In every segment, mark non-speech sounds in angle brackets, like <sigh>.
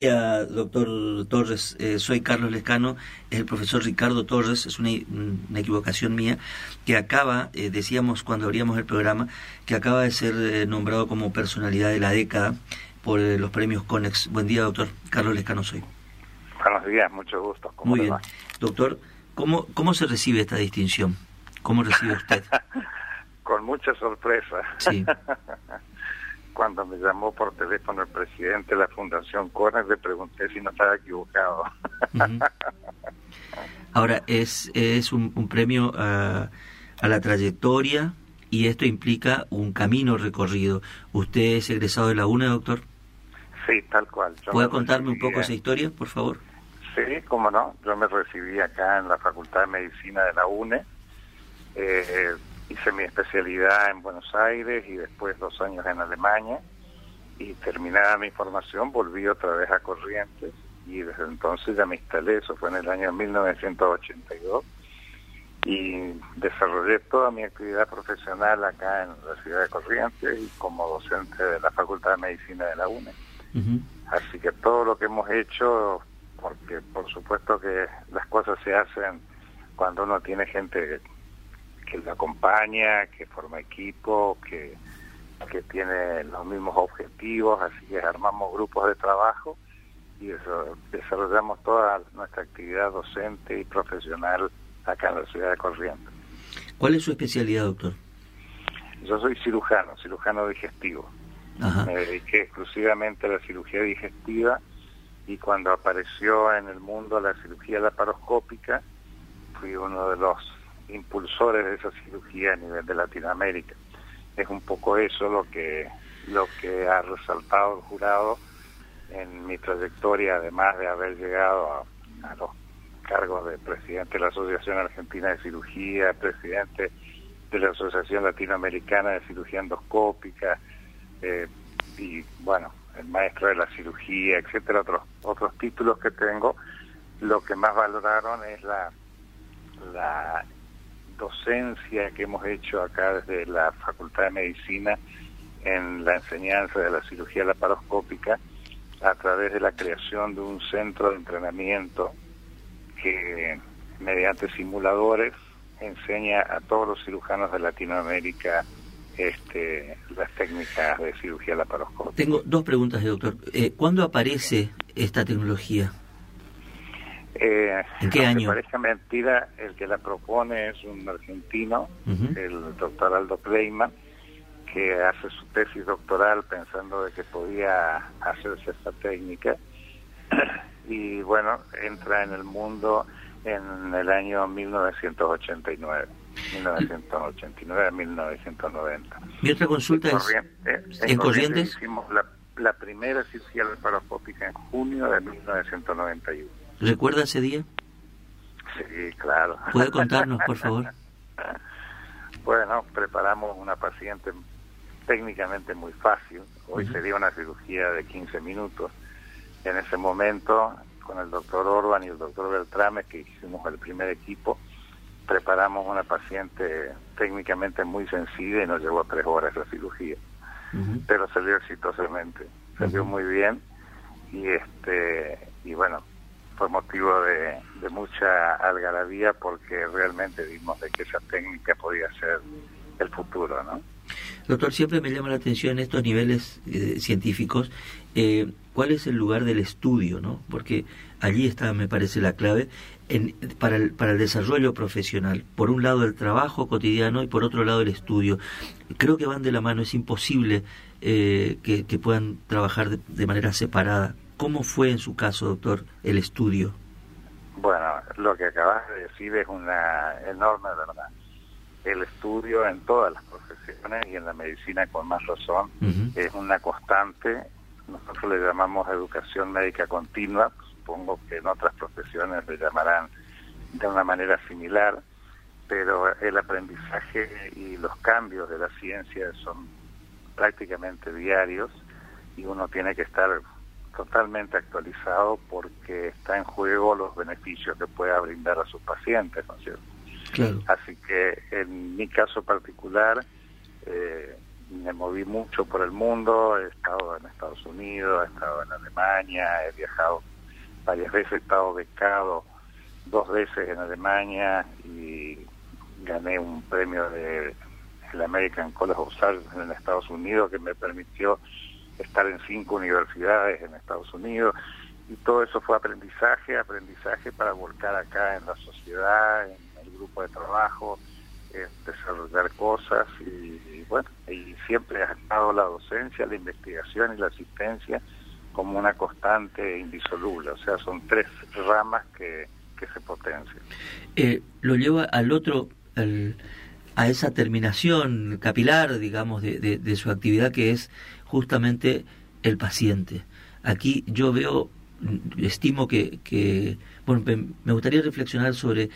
doctor Torres. Eh, soy Carlos Lescano, es el profesor Ricardo Torres, es una, equivocación mía, que acaba, eh, decíamos cuando abríamos el programa, que acaba de ser eh, nombrado como personalidad de la década por los premios CONEX. Buen día, doctor. Carlos Lescano soy. Buenos días, mucho gusto. Muy bien. Doctor, ¿cómo, ¿cómo se recibe esta distinción? ¿Cómo recibe usted? <laughs> Con mucha sorpresa. Sí. <laughs> cuando me llamó por teléfono el presidente de la Fundación Corner, le pregunté si no estaba equivocado. Ahora, es, es un, premio a, a, la trayectoria y esto implica un camino recorrido. ¿Usted es egresado de la UNE, doctor? Sí, tal cual. ¿Puede contarme un poco esa historia, por favor? Sí, cómo no. Yo me recibí acá en la Facultad de Medicina de la UNE. Eh, hice mi especialidad en Buenos Aires y después dos años en Alemania. Y terminada mi formación volví otra vez a Corrientes. Y desde entonces ya me instalé, eso fue en el año 1982 y desarrollé toda mi actividad profesional acá en la ciudad de Corrientes y como docente de la Facultad de Medicina de la UNE. Así que todo lo que hemos hecho, porque por supuesto que las cosas se hacen cuando uno tiene gente que lo acompaña, que forma equipo, que, que tiene los mismos objetivos, así que armamos grupos de trabajo y eso, desarrollamos toda nuestra actividad docente y profesional acá en la ciudad de Corrientes. ¿Cuál es su especialidad, doctor? Yo soy cirujano, cirujano digestivo. Me dediqué exclusivamente a la cirugía digestiva y cuando apareció en el mundo la cirugía laparoscópica, fui uno de los impulsores de esa cirugía a nivel de Latinoamérica. Es un poco eso lo que, lo que ha resaltado el jurado en mi trayectoria, además de haber llegado a, los cargos de presidente de la Asociación Argentina de Cirugía, presidente de la Asociación Latinoamericana de Cirugía Endoscópica, eh, y bueno, el maestro de la cirugía, etcétera, otros, otros títulos que tengo, lo que más valoraron es la, la docencia que hemos hecho acá desde la Facultad de Medicina en la enseñanza de la cirugía laparoscópica a través de la creación de un centro de entrenamiento que mediante simuladores enseña a todos los cirujanos de Latinoamérica este, las técnicas de cirugía laparoscópica. Tengo dos preguntas, doctor. Eh, ¿Cuándo aparece esta tecnología? Eh, ¿En qué año? parece mentira, el que la propone es un argentino, el doctor Aldo Kleiman, que hace su tesis doctoral pensando de que podía hacerse esta técnica. <clears throat> y bueno, entra en el mundo en el año 1989. 1989 a 1990. Mi otra consulta es, ¿en, Corrientes? Hicimos la, la primera cirugía laparoscópica en junio de 1991. ¿Recuerda ese día? Sí, claro. <laughs> ¿Puede contarnos, por favor? Bueno, preparamos una paciente técnicamente muy fácil. Hoy sería una cirugía de 15 minutos. En ese momento, con el doctor Orban y el doctor Beltrame, que hicimos el primer equipo, preparamos una paciente técnicamente muy sencilla y nos llevó tres horas la cirugía. Pero salió exitosamente, salió muy bien y este y bueno, fue motivo de, mucha algarabía porque realmente vimos de que esa técnica podía ser el futuro, ¿no? Doctor, siempre me llama la atención en estos niveles eh, científicos, eh, ¿cuál es el lugar del estudio, no? Porque allí está, me parece, la clave en, para, el, para el desarrollo profesional. Por un lado el trabajo cotidiano y por otro lado el estudio. Creo que van de la mano, es imposible eh, que, puedan trabajar de manera separada. ¿Cómo fue en su caso, doctor, el estudio? Bueno, lo que acabas de decir es una enorme verdad. El estudio en todas las profesiones y en la medicina con más razón es una constante. Nosotros le llamamos educación médica continua, supongo que en otras profesiones le llamarán de una manera similar, pero el aprendizaje y los cambios de la ciencia son prácticamente diarios y uno tiene que estar totalmente actualizado porque está en juego los beneficios que pueda brindar a sus pacientes, ¿no es cierto? Así que en mi caso particular, eh, me moví mucho por el mundo, he estado en Estados Unidos, he estado en Alemania, he viajado varias veces, he estado becado dos veces en Alemania y gané un premio de el American College of Science en Estados Unidos que me permitió estar en cinco universidades en Estados Unidos y todo eso fue aprendizaje, aprendizaje para volcar acá en la sociedad, en el grupo de trabajo, desarrollar cosas y, bueno, y siempre ha estado la docencia, la investigación y la asistencia como una constante indisoluble, o sea, son tres ramas que, que se potencian. Eh, lo lleva al otro, a esa terminación capilar, digamos, de, de, su actividad que es justamente el paciente. Aquí yo veo, estimo que, que bueno, me gustaría reflexionar sobre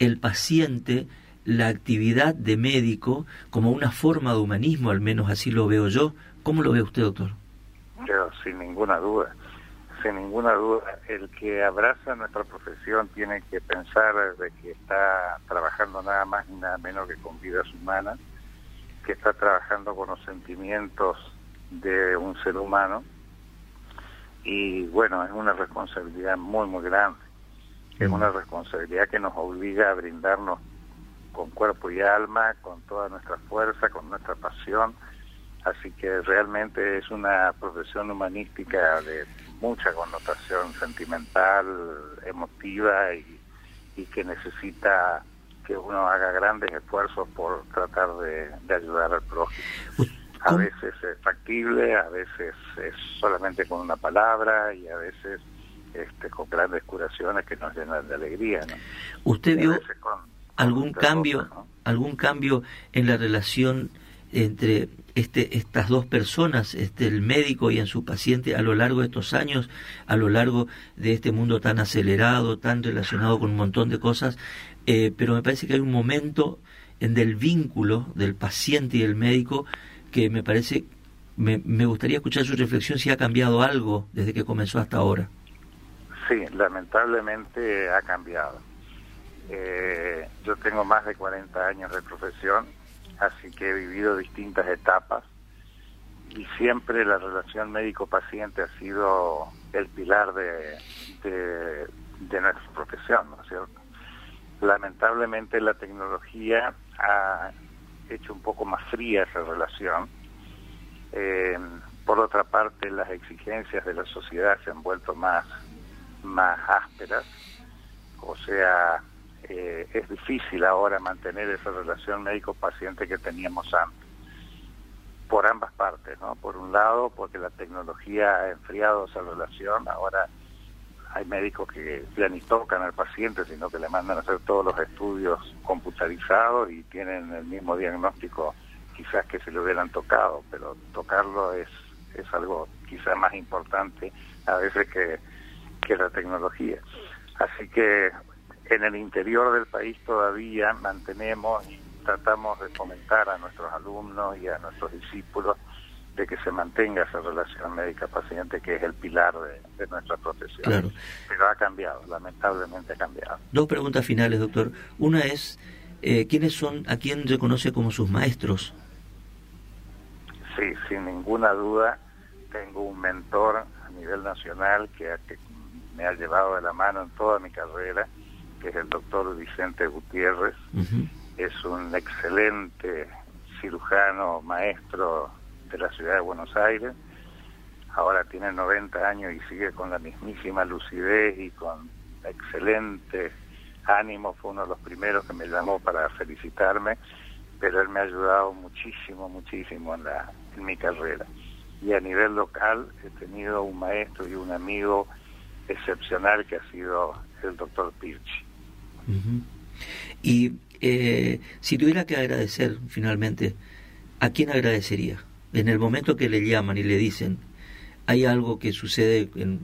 el paciente la actividad de médico como una forma de humanismo, al menos así lo veo yo. ¿Cómo lo ve usted, doctor? Yo, sin ninguna duda, sin ninguna duda, el que abraza nuestra profesión tiene que pensar de que está trabajando nada más ni nada menos que con vidas humanas, que está trabajando con los sentimientos de un ser humano y bueno, es una responsabilidad muy, muy grande. Es una responsabilidad que nos obliga a brindarnos con cuerpo y alma, con toda nuestra fuerza, con nuestra pasión. Así que realmente es una profesión humanística de mucha connotación sentimental, emotiva y, que necesita que uno haga grandes esfuerzos por tratar de, ayudar al prójimo. A veces es factible, a veces es solamente con una palabra y a veces este, con grandes curaciones que nos llenan de alegría. ¿no? Usted vio algún cambio, algún cambio en la relación entre este, estas dos personas, este, el médico y en su paciente, a lo largo de estos años, a lo largo de este mundo tan acelerado, tan relacionado con un montón de cosas, eh, pero me parece que hay un momento en del vínculo del paciente y el médico que me parece, me, me gustaría escuchar su reflexión si ha cambiado algo desde que comenzó hasta ahora. Sí, lamentablemente ha cambiado eh, yo tengo más de 40 años de profesión, así que he vivido distintas etapas y siempre la relación médico-paciente ha sido el pilar de, de, nuestra profesión, ¿no es cierto? Lamentablemente la tecnología ha hecho un poco más fría esa relación. Eh, por otra parte, las exigencias de la sociedad se han vuelto más, más ásperas, o sea, eh, es difícil ahora mantener esa relación médico-paciente que teníamos antes. Por ambas partes, ¿no? Por un lado, porque la tecnología ha enfriado esa relación, ahora hay médicos que ya ni tocan al paciente, sino que le mandan a hacer todos los estudios computarizados y tienen el mismo diagnóstico quizás que se le hubieran tocado, pero tocarlo es, es algo quizás más importante a veces que, que la tecnología. Así que en el interior del país todavía mantenemos y tratamos de fomentar a nuestros alumnos y a nuestros discípulos de que se mantenga esa relación médica-paciente que es el pilar de, nuestra profesión. Pero ha cambiado, lamentablemente ha cambiado. Dos preguntas finales, doctor. Una es, eh, ¿quiénes son, a quién reconoce como sus maestros? Sí, sin ninguna duda, tengo un mentor a nivel nacional que me ha llevado de la mano en toda mi carrera, que es el doctor Vicente Gutiérrez. Es un excelente cirujano, maestro de la ciudad de Buenos Aires. Ahora tiene 90 años y sigue con la mismísima lucidez y con excelente ánimo. Fue uno de los primeros que me llamó para felicitarme, pero él me ha ayudado muchísimo, muchísimo en, la, en mi carrera. Y a nivel local he tenido un maestro y un amigo excepcional que ha sido el doctor Pirchi. Y eh, si tuviera que agradecer finalmente, ¿a quién agradecería? En el momento que le llaman y le dicen, hay algo que sucede en,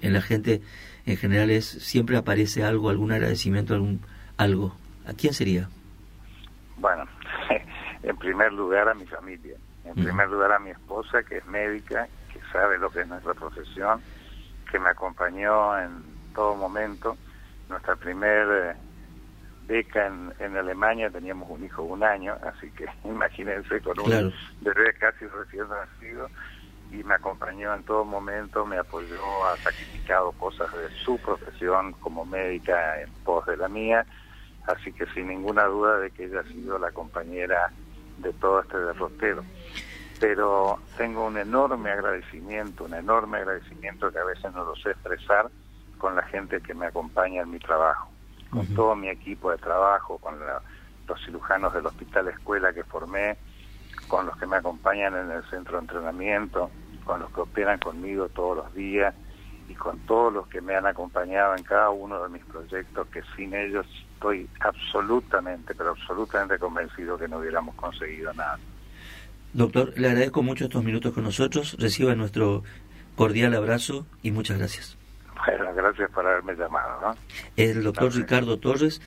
en la gente en general es siempre aparece algo, algún agradecimiento, algún algo. ¿A quién sería? Bueno, <laughs> en primer lugar a mi familia, en primer lugar a mi esposa que es médica, que sabe lo que es nuestra profesión, que me acompañó en todo momento nuestra primer eh, beca en, en Alemania, teníamos un hijo de un año, así que <laughs> imagínense con un bebé casi recién nacido y me acompañó en todo momento, me apoyó, ha sacrificado cosas de su profesión como médica en pos de la mía, así que sin ninguna duda de que ella ha sido la compañera de todo este derrotero. Pero tengo un enorme agradecimiento, un enorme agradecimiento que a veces no lo sé expresar con la gente que me acompaña en mi trabajo, con todo mi equipo de trabajo, con los cirujanos del hospital escuela que formé, con los que me acompañan en el centro de entrenamiento, con los que operan conmigo todos los días y con todos los que me han acompañado en cada uno de mis proyectos, que sin ellos estoy absolutamente, pero absolutamente convencido que no hubiéramos conseguido nada. Doctor, le agradezco mucho estos minutos con nosotros, reciba nuestro cordial abrazo y muchas gracias. Bueno, <laughs> gracias por haberme llamado. El doctor Ricardo Torres.